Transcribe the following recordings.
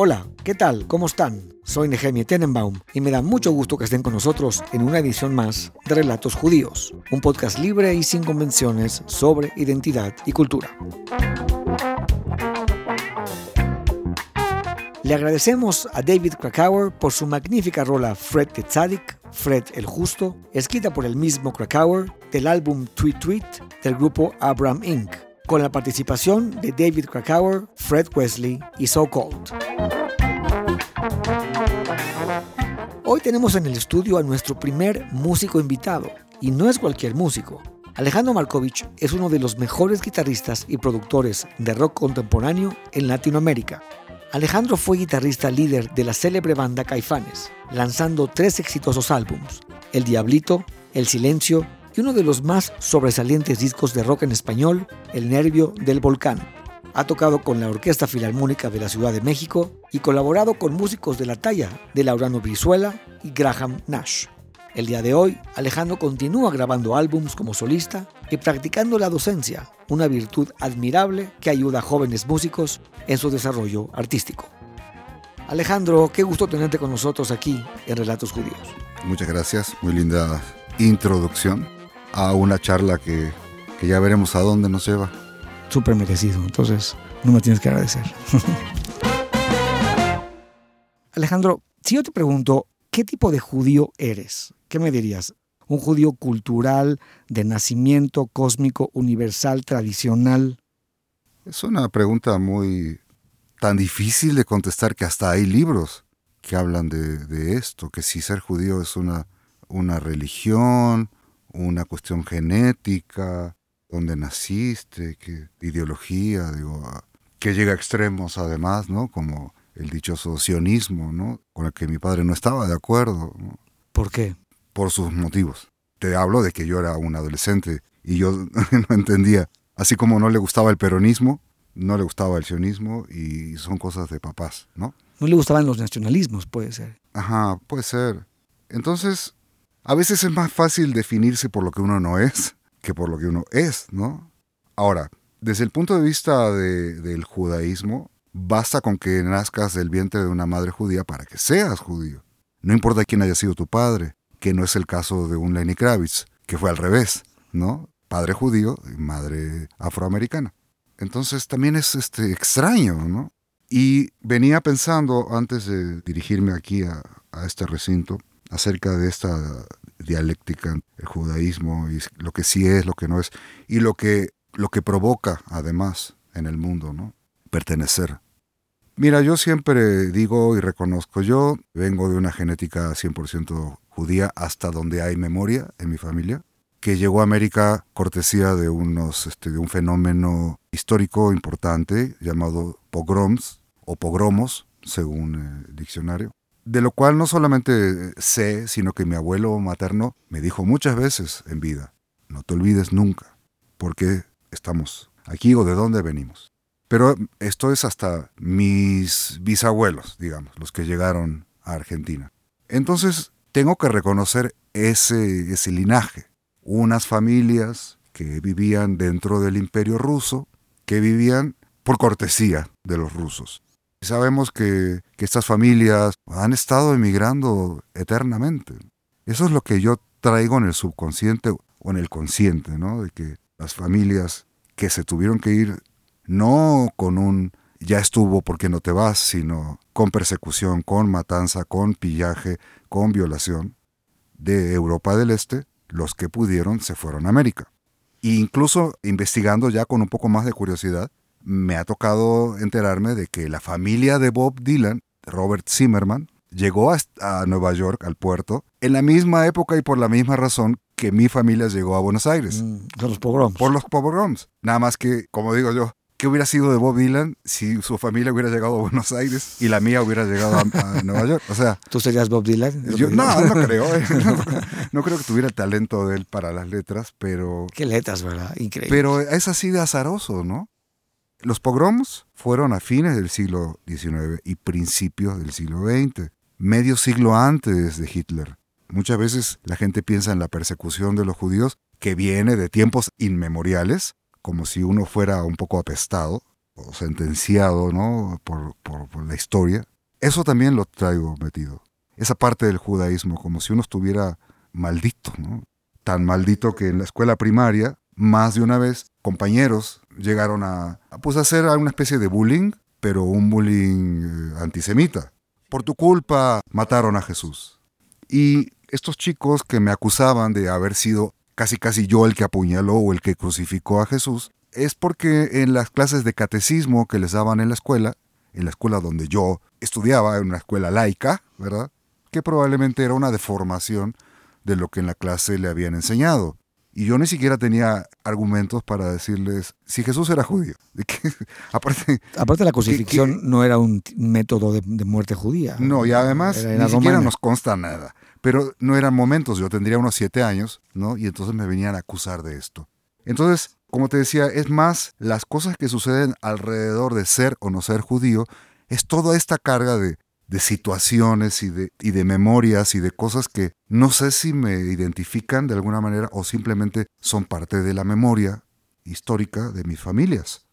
Hola, ¿qué tal? ¿Cómo están? Soy Nehemia Tenenbaum y me da mucho gusto que estén con nosotros en una edición más de Relatos Judíos, un podcast libre y sin convenciones sobre identidad y cultura. Le agradecemos a David Krakauer por su magnífica rola Fred the Tzadik, Fred el Justo, escrita por el mismo Krakauer del álbum Tweet Tweet del grupo Abraham Inc., con la participación de David Krakauer, Fred Wesley y So Called. Hoy tenemos en el estudio a nuestro primer músico invitado, y no es cualquier músico. Alejandro Markovich es uno de los mejores guitarristas y productores de rock contemporáneo en Latinoamérica. Alejandro fue guitarrista líder de la célebre banda Caifanes, lanzando tres exitosos álbums, El Diablito, El Silencio y uno de los más sobresalientes discos de rock en español, El Nervio del Volcán. Ha tocado con la Orquesta Filarmónica de la Ciudad de México y colaborado con músicos de la talla de Laurano Brizuela y Graham Nash. El día de hoy, Alejandro continúa grabando álbums como solista y practicando la docencia, una virtud admirable que ayuda a jóvenes músicos en su desarrollo artístico. Alejandro, qué gusto tenerte con nosotros aquí en Relatos Judíos. Muchas gracias, muy linda introducción a una charla que, que ya veremos a dónde nos lleva. Súper merecido, entonces no me tienes que agradecer. Alejandro, si yo te pregunto, ¿qué tipo de judío eres? ¿Qué me dirías? ¿Un judío cultural, de nacimiento, cósmico, universal, tradicional? Es una pregunta muy tan difícil de contestar que hasta hay libros que hablan de, de esto, que si ser judío es una, una religión, una cuestión genética, dónde naciste, qué ideología, digo, que llega a extremos además, ¿no? Como el dichoso sionismo, ¿no? Con el que mi padre no estaba de acuerdo. ¿no? ¿Por qué? Por sus motivos. Te hablo de que yo era un adolescente y yo no entendía. Así como no le gustaba el peronismo, no le gustaba el sionismo y son cosas de papás, ¿no? No le gustaban los nacionalismos, puede ser. Ajá, puede ser. Entonces, a veces es más fácil definirse por lo que uno no es que por lo que uno es, ¿no? Ahora, desde el punto de vista de, del judaísmo, basta con que nazcas del vientre de una madre judía para que seas judío. No importa quién haya sido tu padre, que no es el caso de un Lenny Kravitz, que fue al revés, ¿no? Padre judío y madre afroamericana. Entonces también es este, extraño, ¿no? Y venía pensando, antes de dirigirme aquí a este recinto, acerca de esta dialéctica, el judaísmo y lo que sí es, lo que no es, y lo que, lo que provoca además en el mundo, ¿no? Pertenecer. Mira, yo siempre digo y reconozco, yo vengo de una genética 100% judía hasta donde hay memoria en mi familia, que llegó a América cortesía de, unos, este, de un fenómeno histórico importante llamado pogroms o pogromos, según el diccionario, de lo cual no solamente sé, sino que mi abuelo materno me dijo muchas veces en vida, no te olvides nunca por qué estamos aquí o de dónde venimos. Pero esto es hasta mis bisabuelos, digamos, los que llegaron a Argentina. Entonces, tengo que reconocer ese, ese linaje. Unas familias que vivían dentro del imperio ruso, que vivían por cortesía de los rusos. Sabemos que, que estas familias han estado emigrando eternamente. Eso es lo que yo traigo en el subconsciente o en el consciente, ¿no? De que las familias que se tuvieron que ir no con un ya estuvo porque no te vas, sino con persecución, con matanza, con pillaje, con violación de Europa del Este, los que pudieron se fueron a América. E incluso investigando ya con un poco más de curiosidad, me ha tocado enterarme de que la familia de Bob Dylan, Robert Zimmerman, llegó a, a, Nueva York, al puerto, en la misma época y por la misma razón que mi familia llegó a Buenos Aires. Mm, por los pogroms. Por los pogroms. Nada más que, como digo yo, ¿qué hubiera sido de Bob Dylan si su familia hubiera llegado a Buenos Aires y la mía hubiera llegado a, a Nueva York? O sea... ¿Tú serías Bob Dylan? Yo, no, no creo. Eh. No, no, creo que tuviera el talento de él para las letras, pero... Qué letras, ¿verdad? Increíble. Pero es así de azaroso, ¿no? Los pogroms fueron a fines del siglo XIX y principios del siglo XX, medio siglo antes de Hitler. Muchas veces la gente piensa en la persecución de los judíos que viene de tiempos inmemoriales, como si uno fuera un poco apestado, o sentenciado ¿no? por, la historia, eso también lo traigo metido. Esa parte del judaísmo, como si uno estuviera maldito, tan maldito que en la escuela primaria, más de una vez, compañeros llegaron a, pues, a hacer una especie de bullying, pero un bullying eh, antisemita. Por tu culpa mataron a Jesús. Y estos chicos que me acusaban de haber sido casi casi yo el que apuñaló o el que crucificó a Jesús, es porque en las clases de catecismo que les daban en la escuela, en la escuela donde yo estudiaba, en una escuela laica, ¿verdad? Que probablemente era una deformación de lo que en la clase le habían enseñado. Y yo ni siquiera tenía argumentos para decirles si Jesús era judío. aparte, aparte, la crucifixión no era un método de, muerte judía. No, y además ni siquiera nos consta nada. Pero no eran momentos, yo tendría unos siete años, ¿no? Y entonces me venían a acusar de esto. Entonces, como te decía, es más las cosas que suceden alrededor de ser o no ser judío, es toda esta carga de, situaciones y de, y de memorias y de cosas que no sé si me identifican de alguna manera o simplemente son parte de la memoria histórica de mis familias.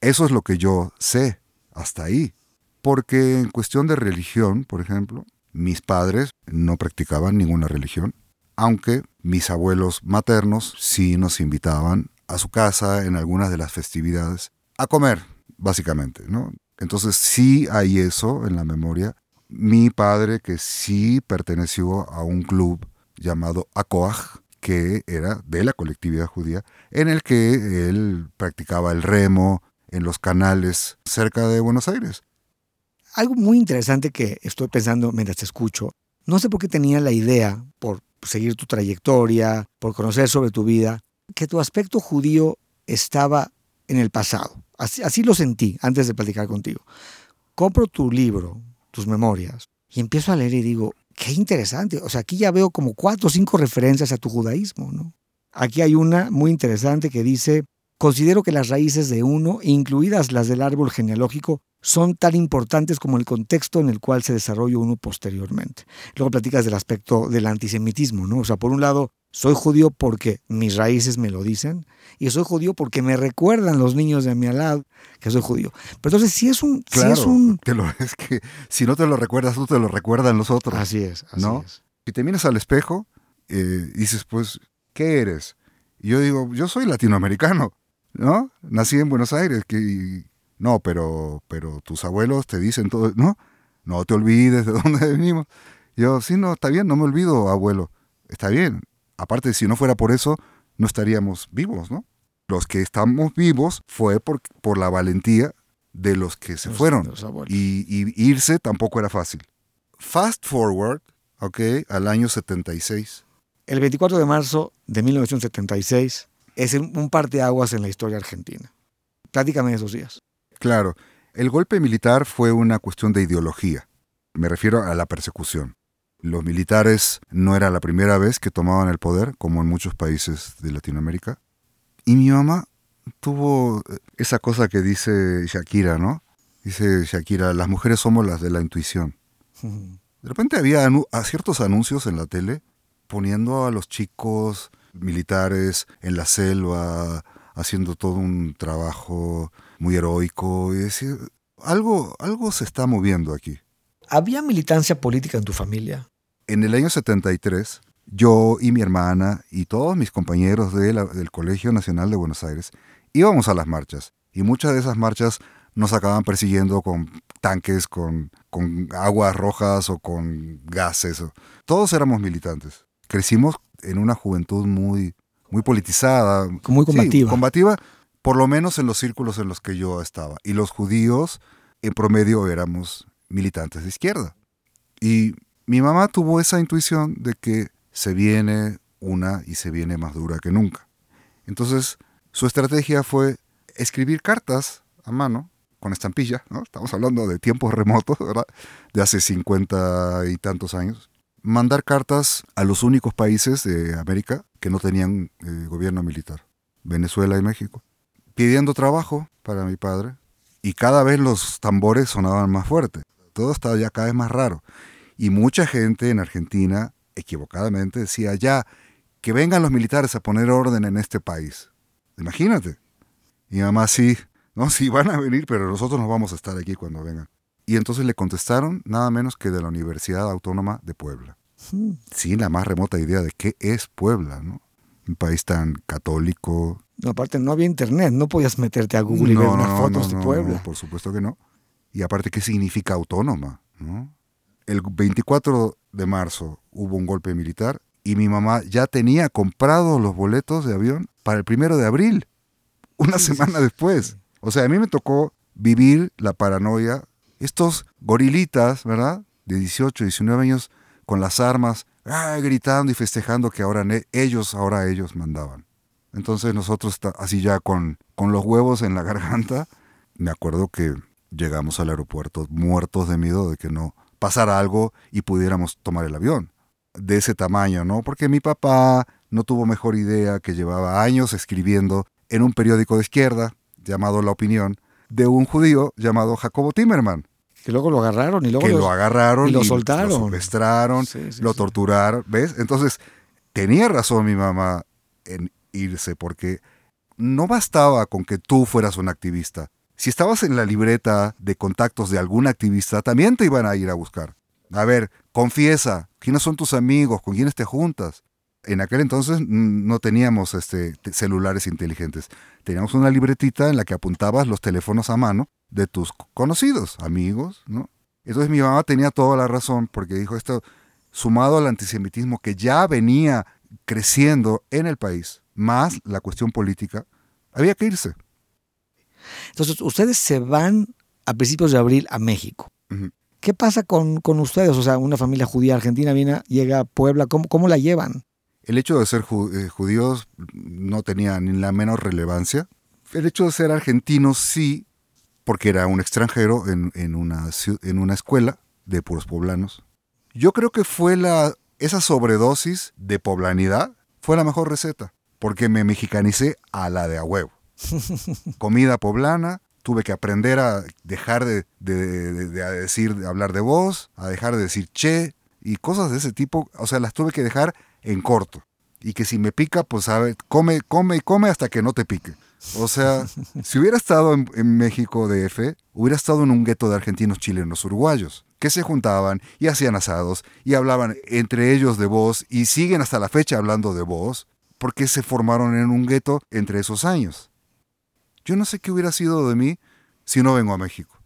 Eso es lo que yo sé hasta ahí. Porque en cuestión de religión, por ejemplo, mis padres no practicaban ninguna religión, aunque mis abuelos maternos sí nos invitaban a su casa en algunas de las festividades a comer, básicamente, ¿no? Entonces sí hay eso en la memoria. Mi padre que sí perteneció a un club llamado ACOAG, que era de la colectividad judía, en el que él practicaba el remo en los canales cerca de Buenos Aires. Algo muy interesante que estoy pensando mientras te escucho, no sé por qué tenía la idea, por seguir tu trayectoria, por conocer sobre tu vida, que tu aspecto judío estaba en el pasado. Así, lo sentí antes de platicar contigo. Compro tu libro, tus memorias, y empiezo a leer y digo, qué interesante. O sea, aquí ya veo como cuatro o cinco referencias a tu judaísmo, ¿no? Aquí hay una muy interesante que dice, considero que las raíces de uno, incluidas las del árbol genealógico, son tan importantes como el contexto en el cual se desarrolla uno posteriormente. Luego platicas del aspecto del antisemitismo, ¿no? O sea, por un lado, soy judío porque mis raíces me lo dicen y soy judío porque me recuerdan los niños de mi alad que soy judío. Pero entonces, si es un... Claro, si es, un... lo, es que si no te lo recuerdas tú, te lo recuerdan los otros. Así es, así ¿no? es. Si te miras al espejo, eh, dices, pues, ¿qué eres? Y yo digo, yo soy latinoamericano, ¿no? Nací en Buenos Aires, que no, pero, pero tus abuelos te dicen todo, ¿no? No te olvides de dónde venimos. Yo, sí, no, está bien, no me olvido, abuelo. Está bien. Aparte, si no fuera por eso, no estaríamos vivos, ¿no? Los que estamos vivos fue por, por la valentía de los que se fueron. y, y, irse tampoco era fácil. Fast forward, ¿ok? Al año 76. El 24 de marzo de 1976 es un parteaguas en la historia argentina. Platícame esos días. Claro, el golpe militar fue una cuestión de ideología. Me refiero a la persecución. Los militares no era la primera vez que tomaban el poder, como en muchos países de Latinoamérica. Y mi mamá tuvo esa cosa que dice Shakira, ¿no? Dice Shakira, las mujeres somos las de la intuición. De repente había ciertos anuncios en la tele poniendo a los chicos militares en la selva, haciendo todo un trabajo muy heroico. Y decir, algo, algo se está moviendo aquí. ¿Había militancia política en tu familia? En el año 73, yo y mi hermana y todos mis compañeros del Colegio Nacional de Buenos Aires íbamos a las marchas. Y muchas de esas marchas nos acababan persiguiendo con tanques, con, con aguas rojas o con gases. Todos éramos militantes. Crecimos en una juventud muy, muy politizada. Muy combativa. combativa, por lo menos en los círculos en los que yo estaba. Y los judíos, en promedio, éramos militantes de izquierda. Y mi mamá tuvo esa intuición de que se viene una y se viene más dura que nunca. Entonces, su estrategia fue escribir cartas a mano, con estampilla, ¿no? Estamos hablando de tiempos remotos. De hace cincuenta y tantos años. Mandar cartas a los únicos países de América que no tenían eh, gobierno militar, Venezuela y México pidiendo trabajo para mi padre y cada vez los tambores sonaban más fuerte. Todo estaba ya cada vez más raro. Y mucha gente en Argentina, equivocadamente, decía ya que vengan los militares a poner orden en este país. Imagínate. Y mi mamá sí, No, sí van a venir, pero nosotros no vamos a estar aquí cuando vengan. Y entonces le contestaron nada menos que de la Universidad Autónoma de Puebla. Hmm. Sin la más remota idea de qué es Puebla, ¿no? Un país tan católico. No, aparte, no había internet, no podías meterte a Google y ver No, unas no, fotos no, de no, Puebla. no, por supuesto que no. Y aparte, ¿qué significa autónoma? ¿no? El 24 de marzo hubo un golpe militar y mi mamá ya tenía comprados los boletos de avión para el primero de abril, una Sí, semana sí, después. O sea, a mí me tocó vivir la paranoia. Estos gorilitas, ¿verdad? De 18, 19 años, con las armas, ah, gritando y festejando que ahora ellos, ahora ellos mandaban. Entonces nosotros, así ya con, con los huevos en la garganta, me acuerdo que llegamos al aeropuerto muertos de miedo de que no pasara algo y pudiéramos tomar el avión. De ese tamaño, ¿no? Porque mi papá no tuvo mejor idea que llevaba años escribiendo en un periódico de izquierda llamado La Opinión de un judío llamado Jacobo Timerman, Que luego lo agarraron y luego que los- lo agarraron y lo soltaron. lo secuestraron, Sí, sí, lo sí. torturaron, ¿ves? Entonces, tenía razón mi mamá en irse porque no bastaba con que tú fueras un activista. Si estabas en la libreta de contactos de algún activista, también te iban a ir a buscar. A ver, confiesa, ¿quiénes son tus amigos? ¿Con quiénes te juntas? En aquel entonces no teníamos este, te- celulares inteligentes. Teníamos una libretita en la que apuntabas los teléfonos a mano de tus conocidos, amigos, ¿no? Entonces mi mamá tenía toda la razón porque dijo esto, sumado al antisemitismo que ya venía creciendo en el país, más la cuestión política, había que irse. Entonces, ustedes se van a principios de abril a México. ¿Qué pasa con, con ustedes? O sea, una familia judía argentina viene, llega a Puebla, ¿cómo, cómo la llevan? El hecho de ser eh, judíos no tenía ni la menor relevancia. El hecho de ser argentinos sí, porque era un extranjero en, en una, en una escuela de puros poblanos. Yo creo que fue la, esa sobredosis de poblanidad fue la mejor receta, porque me mexicanicé a la de a huevo. Comida poblana, tuve que aprender a dejar de, de- de- de decir, de hablar de vos, a dejar de decir che y cosas de ese tipo. O sea, las tuve que dejar en corto. Y que si me pica, pues ver, come, come y come hasta que no te pique. O sea, si hubiera estado en, en México DF, hubiera estado en un gueto de argentinos, chilenos, uruguayos, que se juntaban y hacían asados y hablaban entre ellos de vos y siguen hasta la fecha hablando de vos, porque se formaron en un gueto entre esos años. Yo no sé qué hubiera sido de mí si no vengo a México.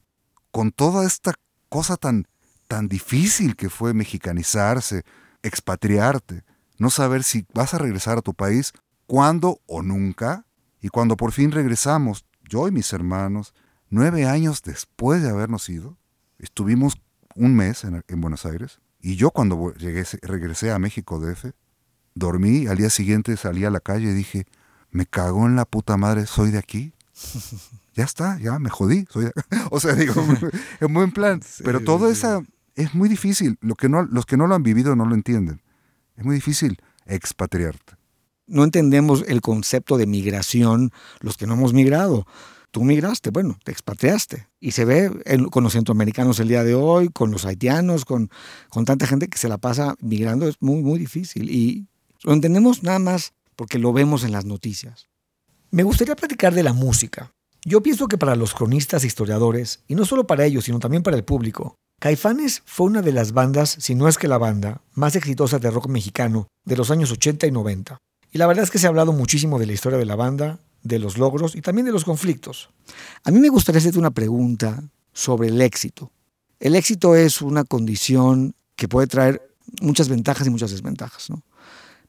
Con toda esta cosa tan, tan difícil que fue mexicanizarse, expatriarte, no saber si vas a regresar a tu país, cuándo o nunca, y cuando por fin regresamos, yo y mis hermanos, nueve años después de habernos ido, estuvimos un mes en, en Buenos Aires, y yo cuando llegué, regresé a México DF, dormí, al día siguiente salí a la calle y dije, me cagó en la puta madre, soy de aquí. Ya está, ya me jodí. Soy de acá". O sea, digo, en buen plan. Pero todo sí. esa es muy difícil. Lo que no, los que no lo han vivido no lo entienden. Es muy difícil expatriarte. No entendemos el concepto de migración los que no hemos migrado. Tú migraste, bueno, te expatriaste. Y se ve en- con los centroamericanos el día de hoy, con los haitianos, con, con tanta gente que se la pasa migrando. Es muy, muy difícil. Y lo entendemos nada más porque lo vemos en las noticias. Me gustaría platicar de la música. Yo pienso que para los cronistas e historiadores, y no solo para ellos, sino también para el público, Caifanes fue una de las bandas, si no es que la banda, más exitosa de rock mexicano de los años 80 y 90. Y la verdad es que se ha hablado muchísimo de la historia de la banda, de los logros y también de los conflictos. A mí me gustaría hacerte una pregunta sobre el éxito. El éxito es una condición que puede traer muchas ventajas y muchas desventajas. ¿no?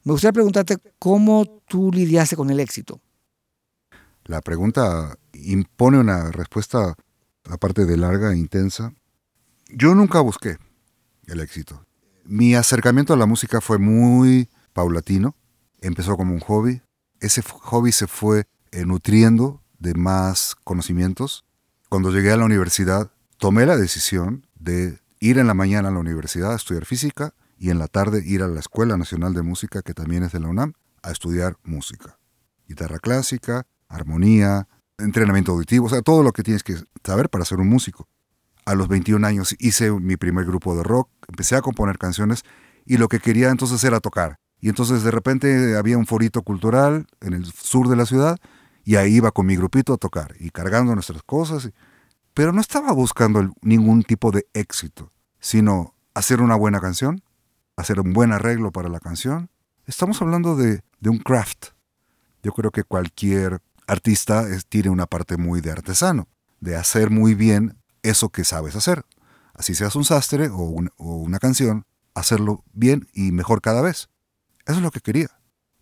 Me gustaría preguntarte cómo tú lidiaste con el éxito. La pregunta impone una respuesta, aparte de larga e intensa. Yo nunca busqué el éxito. Mi acercamiento a la música fue muy paulatino. Empezó como un hobby. Ese hobby se fue eh, nutriendo de más conocimientos. Cuando llegué a la universidad, tomé la decisión de ir en la mañana a la universidad a estudiar física y en la tarde ir a la Escuela Nacional de Música, que también es de la UNAM, a estudiar música. Guitarra clásica, armonía, entrenamiento auditivo, o sea, todo lo que tienes que saber para ser un músico. A los 21 años hice mi primer grupo de rock, empecé a componer canciones y lo que quería entonces era tocar. Y entonces de repente había un forito cultural en el sur de la ciudad Y ahí iba con mi grupito a tocar y cargando nuestras cosas. Pero no estaba buscando ningún tipo de éxito, sino hacer una buena canción, hacer un buen arreglo para la canción. Estamos hablando de, un craft. Yo creo que cualquier artista tiene una parte muy de artesano, de hacer muy bien eso que sabes hacer. Así seas un sastre o, una canción, hacerlo bien y mejor cada vez. Eso es lo que quería.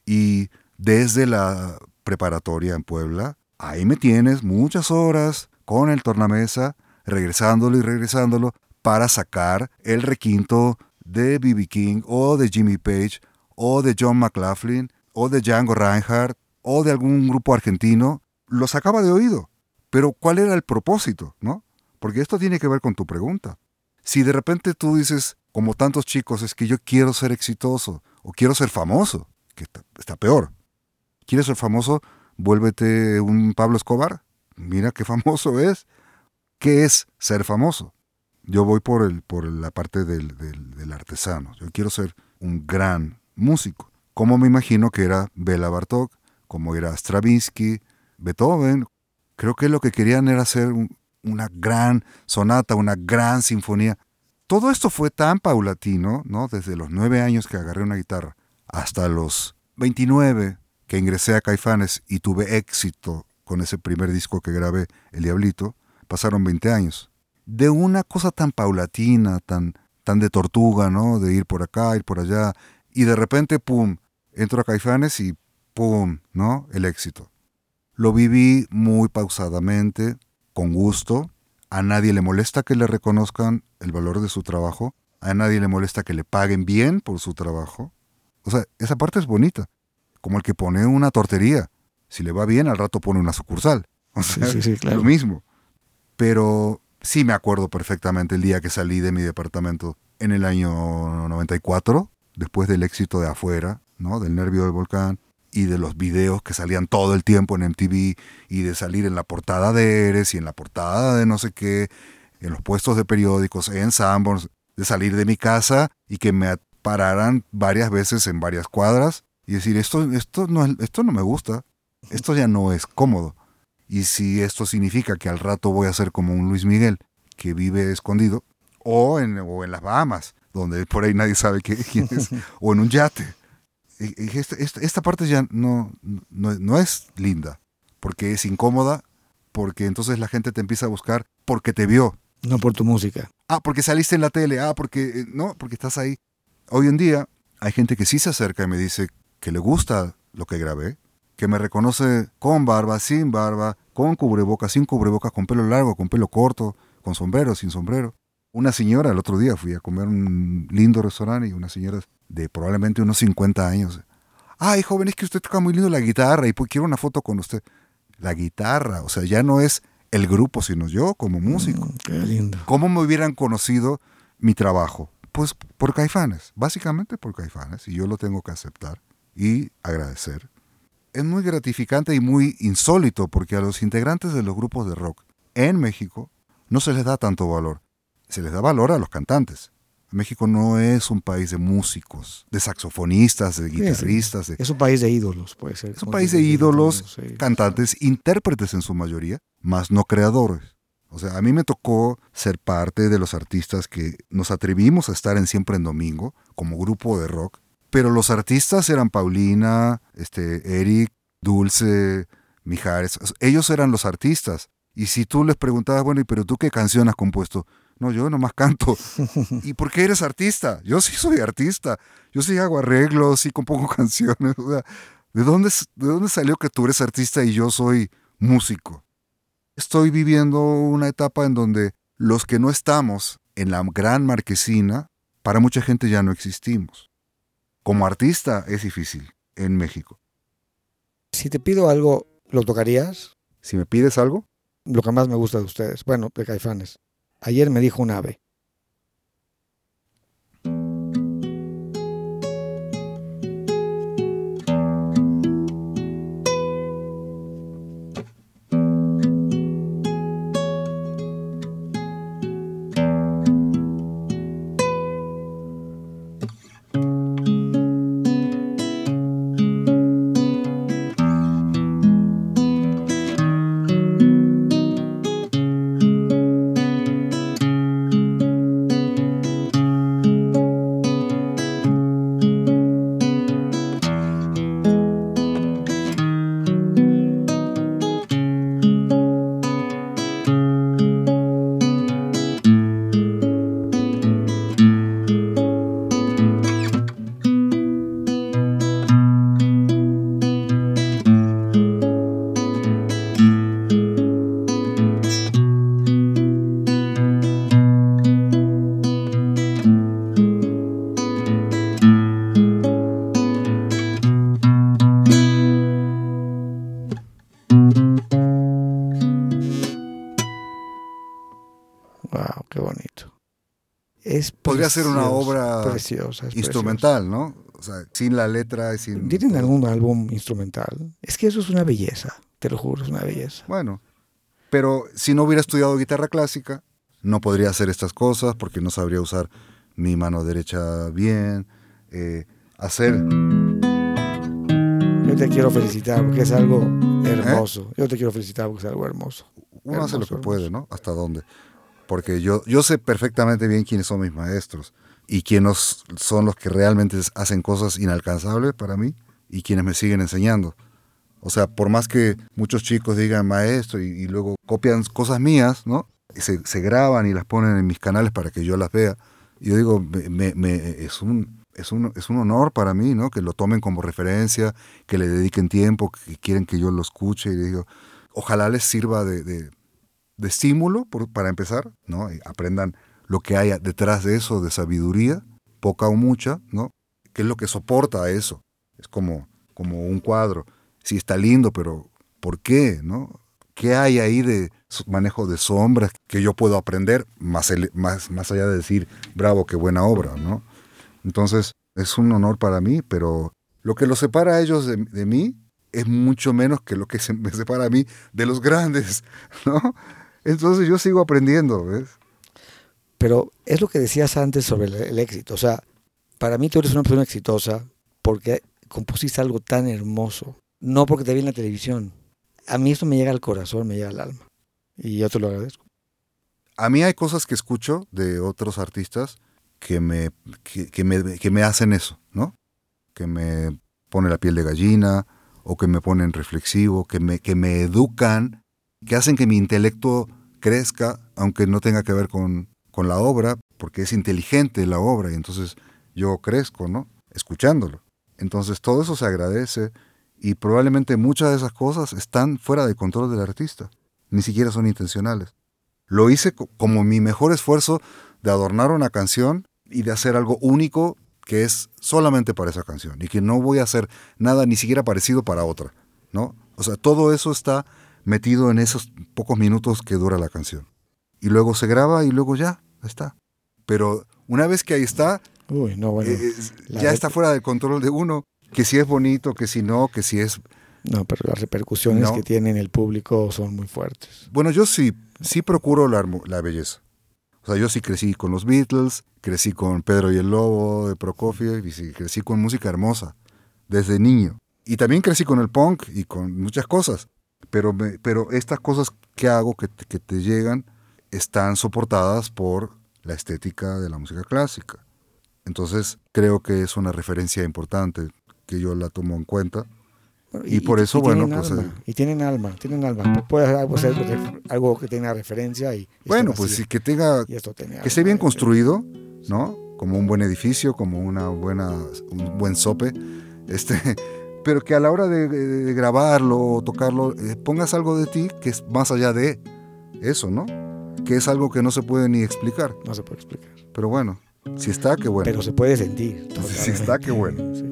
Y desde la preparatoria en Puebla, ahí me tienes muchas horas con el tornamesa, regresándolo y regresándolo para sacar el requinto de B.B. King o de Jimmy Page o de John McLaughlin o de Django Reinhardt o de algún grupo argentino, lo sacaba de oído. Pero ¿cuál era el propósito? ¿No? Porque esto tiene que ver con tu pregunta. Si de repente tú dices, como tantos chicos, es que yo quiero ser exitoso o quiero ser famoso, que está, peor. ¿Quieres ser famoso? Vuélvete un Pablo Escobar. Mira qué famoso es. ¿Qué es ser famoso? Yo voy por, el, por la parte del, del, artesano. Yo quiero ser un gran músico. Como me imagino que era Bela Bartok, como era Stravinsky, Beethoven. Creo que lo que querían era hacer una gran sonata, una gran sinfonía. Todo esto fue tan paulatino, ¿no? Desde los nueve años que agarré una guitarra hasta los 29 que ingresé a Caifanes y tuve éxito con ese primer disco que grabé, El Diablito, pasaron 20 años de una cosa tan paulatina, tan, tan de tortuga, ¿no? De ir por acá, ir por allá, y de repente, ¡pum!, entro a Caifanes y ¡pum!, ¿no? El éxito. Lo viví muy pausadamente, con gusto. A nadie le molesta que le reconozcan el valor de su trabajo. A nadie le molesta que le paguen bien por su trabajo. O sea, esa parte es bonita. Como el que pone una tortería. Si le va bien, al rato pone una sucursal. O sea, lo mismo. Pero sí me acuerdo perfectamente el día que salí de mi departamento en el año 94, después del éxito de afuera, ¿no? Del nervio del volcán y de los videos que salían todo el tiempo en MTV y de salir en la portada de Eres y en la portada de no sé qué, en los puestos de periódicos, en Sanborns, de salir de mi casa y que me pararan varias veces en varias cuadras y decir, esto, esto, no, esto no me gusta, esto ya no es cómodo. Y si esto significa que al rato voy a ser como un Luis Miguel que vive escondido, o en, o en las Bahamas, donde por ahí nadie sabe quién es, o en un yate. Esta, esta, parte ya no, no, es linda, porque es incómoda, porque entonces la gente te empieza a buscar porque te vio. No por tu música. Ah, porque saliste en la tele, ah, porque, eh, no, porque estás ahí. Hoy en día hay gente que sí se acerca y me dice que le gusta lo que grabé, que me reconoce con barba, sin barba, con cubrebocas, sin cubrebocas, con pelo largo, con pelo corto, con sombrero, sin sombrero. Una señora, el otro día fui a comer un lindo restaurante y una señora de probablemente unos 50 años. Ay, joven, es que usted toca muy lindo la guitarra y pues quiero una foto con usted. La guitarra, o sea, ya no es el grupo, sino yo como músico. Mm, qué lindo. ¿Cómo me hubieran conocido mi trabajo? Pues por Caifanes, básicamente por Caifanes, y yo lo tengo que aceptar y agradecer es muy gratificante y muy insólito porque a los integrantes de los grupos de rock en México no se les da tanto valor. Se les da valor a los cantantes. México no es un país de músicos, de saxofonistas, de guitarristas. Es un país de ídolos, puede ser. Es un país de ídolos, cantantes, intérpretes en su mayoría, más no creadores. O sea, a mí me tocó ser parte de los artistas que nos atrevimos a estar en Siempre en Domingo, como grupo de rock, pero los artistas eran Paulina, este, Eric, Dulce, Mijares. Ellos eran los artistas. Y si tú les preguntabas, bueno, ¿y pero tú qué canción has compuesto? No, yo nomás canto. ¿Y por qué eres artista? Yo sí soy artista. Yo sí hago arreglos, sí compongo canciones. ¿de dónde, ¿de dónde salió que tú eres artista y yo soy músico? Estoy viviendo una etapa en donde los que no estamos en la gran marquesina, para mucha gente ya no existimos como artista es difícil en México. Si te pido algo, ¿lo tocarías? Si me pides algo. Lo que más me gusta de ustedes, bueno, de Caifanes. Ayer me dijo un ave. Podría ser una obra preciosa, instrumental, ¿no? O sea, sin la letra y sin... ¿Tienen algún álbum instrumental? Es que eso es una belleza, te lo juro, es una belleza. Bueno, pero si no hubiera estudiado guitarra clásica, no podría hacer estas cosas porque no sabría usar mi mano derecha bien, eh, hacer... Yo te quiero felicitar porque es algo hermoso. Yo te quiero felicitar porque es algo hermoso. Uno hace lo Hermoso, que puede. ¿no? Hasta dónde. Porque yo, yo sé perfectamente bien quiénes son mis maestros y quiénes son los que realmente hacen cosas inalcanzables para mí y quienes me siguen enseñando. O sea, por más que muchos chicos digan maestro y, luego copian cosas mías, ¿no? Se, se graban y las ponen en mis canales para que yo las vea. Yo digo, es, un, es, un, es un honor para mí, ¿no? Que lo tomen como referencia, que le dediquen tiempo, que quieren que yo lo escuche. Y digo, ojalá les sirva de- de estímulo por- para empezar, ¿no? Y aprendan lo que hay detrás de eso, de sabiduría, poca o mucha, ¿no? ¿Qué es lo que soporta eso? Es como, como un cuadro. Sí, está lindo, pero ¿por qué, no? ¿Qué hay ahí de manejo de sombras que yo puedo aprender más, ele- más, más allá de decir, bravo, qué buena obra, ¿no? Entonces, es un honor para mí, pero lo que los separa a ellos de, de mí es mucho menos que lo que se me separa a mí de los grandes, ¿no? Entonces yo sigo aprendiendo, ¿ves? Pero es lo que decías antes sobre el, el éxito. O sea, para mí tú eres una persona exitosa porque compusiste algo tan hermoso. No porque te vi en la televisión. A mí esto me llega al corazón, me llega al alma. Y yo te lo agradezco. A mí hay cosas que escucho de otros artistas que me, que, que me, que me hacen eso, ¿no? Que me pone la piel de gallina o que me ponen reflexivo, que me, que me educan, que hacen que mi intelecto crezca, aunque no tenga que ver con, con la obra, porque es inteligente la obra y entonces yo crezco, ¿no? Escuchándolo. Entonces todo eso se agradece y probablemente muchas de esas cosas están fuera de control del artista, ni siquiera son intencionales. Lo hice co- como mi mejor esfuerzo de adornar una canción y de hacer algo único que es solamente para esa canción y que no voy a hacer nada ni siquiera parecido para otra, ¿no? O sea, todo eso está metido en esos pocos minutos que dura la canción. Y luego se graba y luego ya, está. Pero una vez que ahí está, Uy, no, bueno. eh, ya está fuera del control de uno, que si es bonito, que si no, que si es... No, pero las repercusiones No. que tiene en el público son muy fuertes. Bueno, yo sí, sí procuro la, la belleza. O sea, yo sí crecí con los Beatles, crecí con Pedro y el Lobo de Prokofiev y sí, crecí con música hermosa desde niño. Y también crecí con el punk y con muchas cosas. Pero, me- pero estas cosas que hago, que te, que te llegan, están soportadas por la estética de la música clásica. Entonces creo que es una referencia importante que yo la tomo en cuenta. Bueno, Y por eso, bueno, tienen pues, alma, eh. y tienen alma, tienen alma. Puede ser algo, que tenga referencia y, y Bueno, pues sí, que tenga Y esto que esté bien eh, construido, ¿no? Como un buen edificio, como una buena, un buen sope, este, pero que a la hora de, de- grabarlo o tocarlo eh, pongas algo de ti que es más allá de eso, ¿no? Que es algo que no se puede ni explicar. No se puede explicar. Pero bueno, si está, qué bueno. Pero se puede sentir. Si está, qué bueno. Sí.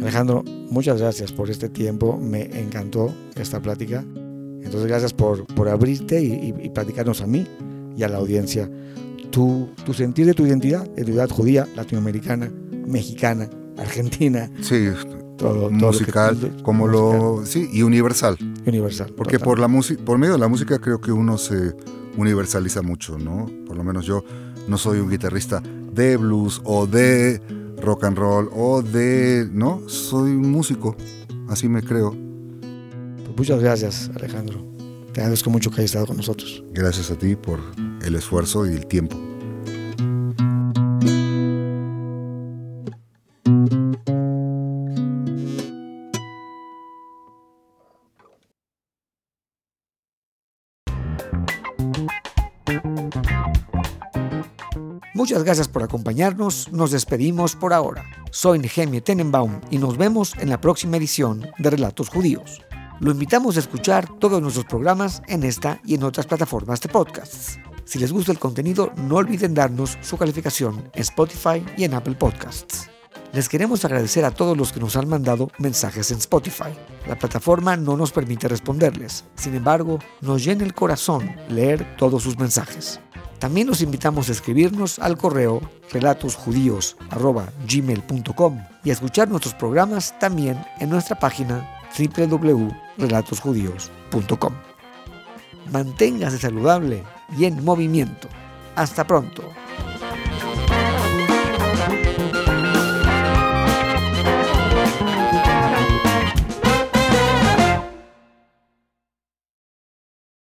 Alejandro, muchas gracias por este tiempo. Me encantó esta plática. Entonces, gracias por, por abrirte y, y- y platicarnos a mí y a la audiencia tu, tu sentir de tu identidad, de tu identidad judía, latinoamericana, mexicana, argentina, Sí, todo. todo lo que- musical, como lo, sí, y universal. Universal. Porque total. por la música, por medio de la música creo que uno se universaliza mucho, ¿no? Por lo menos yo no soy un guitarrista de blues o de rock and roll o de, ¿no? Soy un músico, así me creo. Pues muchas gracias, Alejandro. Te agradezco mucho que hayas estado con nosotros. Gracias a ti por el esfuerzo y el tiempo. Muchas gracias por acompañarnos. Nos despedimos por ahora. Soy Nehemia Tenenbaum y nos vemos en la próxima edición de Relatos Judíos. Lo invitamos a escuchar todos nuestros programas en esta y en otras plataformas de podcasts. Si les gusta el contenido, no olviden darnos su calificación en Spotify y en Apple Podcasts. Les queremos agradecer a todos los que nos han mandado mensajes en Spotify. La plataforma no nos permite responderles. Sin embargo, nos llena el corazón leer todos sus mensajes. También los invitamos a escribirnos al correo relatosjudíos.gmail.com y a escuchar nuestros programas también en nuestra página www.relatosjudíos.com. Manténgase saludable y en movimiento. Hasta pronto.